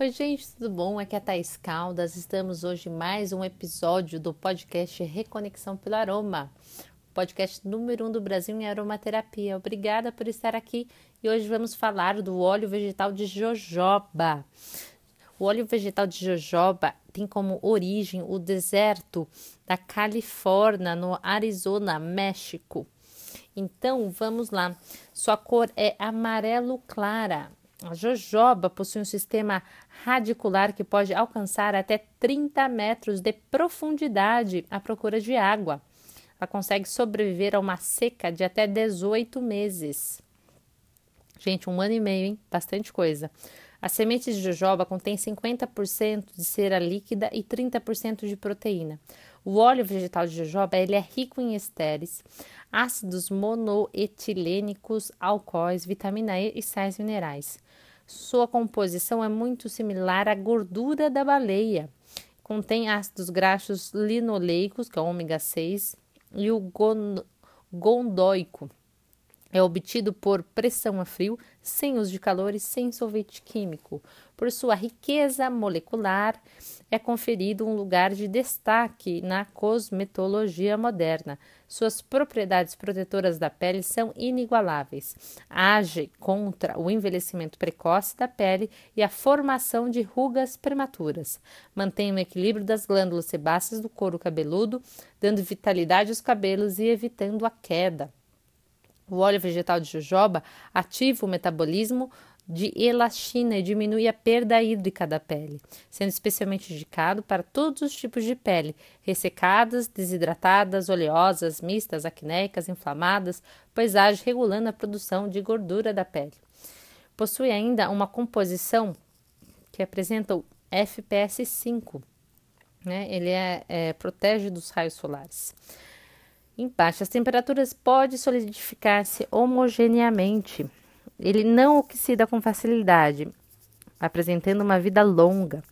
Oi, gente, tudo bom? Aqui é a Thaís Caldas. Estamos hoje em mais um episódio do podcast Reconexão pelo Aroma, podcast número um do Brasil em aromaterapia. Obrigada por estar aqui e hoje vamos falar do óleo vegetal de jojoba. O óleo vegetal de jojoba tem como origem o deserto da Califórnia, no Arizona, México. Então, vamos lá. Sua cor é amarelo clara a jojoba possui um sistema radicular que pode alcançar até 30 metros de profundidade à procura de água. Ela consegue sobreviver a uma seca de até 18 meses. Gente, um ano e meio, hein? Bastante coisa. As sementes de jojoba contêm 50% de cera líquida e 30% de proteína. O óleo vegetal de jojoba ele é rico em estéreis, ácidos monoetilênicos, alcoóis, vitamina E e sais minerais. Sua composição é muito similar à gordura da baleia. Contém ácidos graxos linoleicos, que é o ômega 6, e o gondoico. É obtido por pressão a frio, sem uso de calor e sem solvente químico. Por sua riqueza molecular, é conferido um lugar de destaque na cosmetologia moderna. Suas propriedades protetoras da pele são inigualáveis. Age contra o envelhecimento precoce da pele e a formação de rugas prematuras. Mantém o equilíbrio das glândulas sebáceas do couro cabeludo, dando vitalidade aos cabelos e evitando a queda. O óleo vegetal de jojoba ativa o metabolismo de elastina e diminui a perda hídrica da pele, sendo especialmente indicado para todos os tipos de pele, ressecadas, desidratadas, oleosas, mistas, acnéicas, inflamadas, pois age regulando a produção de gordura da pele. Possui ainda uma composição que apresenta o FPS 5, né? ele é, é, protege dos raios solares. Em baixas temperaturas pode solidificar-se homogeneamente ele não oxida com facilidade, apresentando uma vida longa.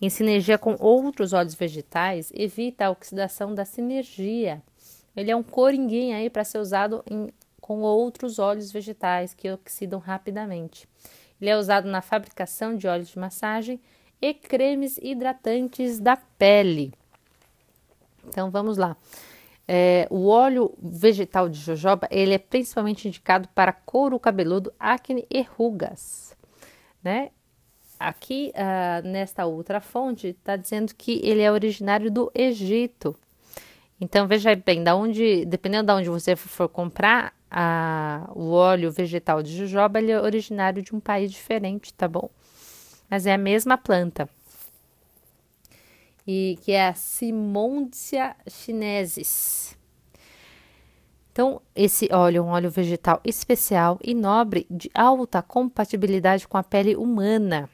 Em sinergia com outros óleos vegetais, evita a oxidação da sinergia. Ele é um coringuinho aí para ser usado em, com outros óleos vegetais que oxidam rapidamente. Ele é usado na fabricação de óleos de massagem e cremes hidratantes da pele. Então vamos lá. É, o óleo vegetal de jojoba ele é principalmente indicado para couro cabeludo, acne e rugas, né? Aqui uh, nesta outra fonte está dizendo que ele é originário do Egito. Então veja bem, da onde, dependendo de onde você for comprar a, o óleo vegetal de jojoba, ele é originário de um país diferente, tá bom? Mas é a mesma planta e que é a Simontia chinesis. Então, esse óleo é um óleo vegetal especial e nobre de alta compatibilidade com a pele humana.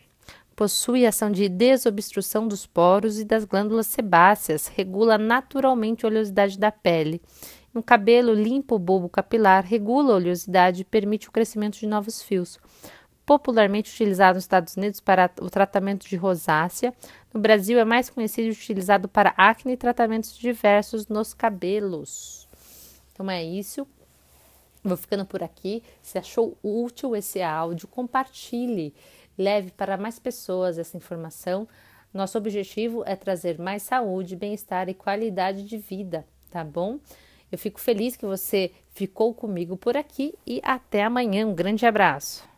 Possui ação de desobstrução dos poros e das glândulas sebáceas, regula naturalmente a oleosidade da pele. Um cabelo limpo, o bulbo capilar, regula a oleosidade e permite o crescimento de novos fios popularmente utilizado nos Estados Unidos para o tratamento de rosácea. No Brasil é mais conhecido e utilizado para acne e tratamentos diversos nos cabelos. Então é isso. Vou ficando por aqui. Se achou útil esse áudio, compartilhe, leve para mais pessoas essa informação. Nosso objetivo é trazer mais saúde, bem-estar e qualidade de vida, tá bom? Eu fico feliz que você ficou comigo por aqui e até amanhã. Um grande abraço.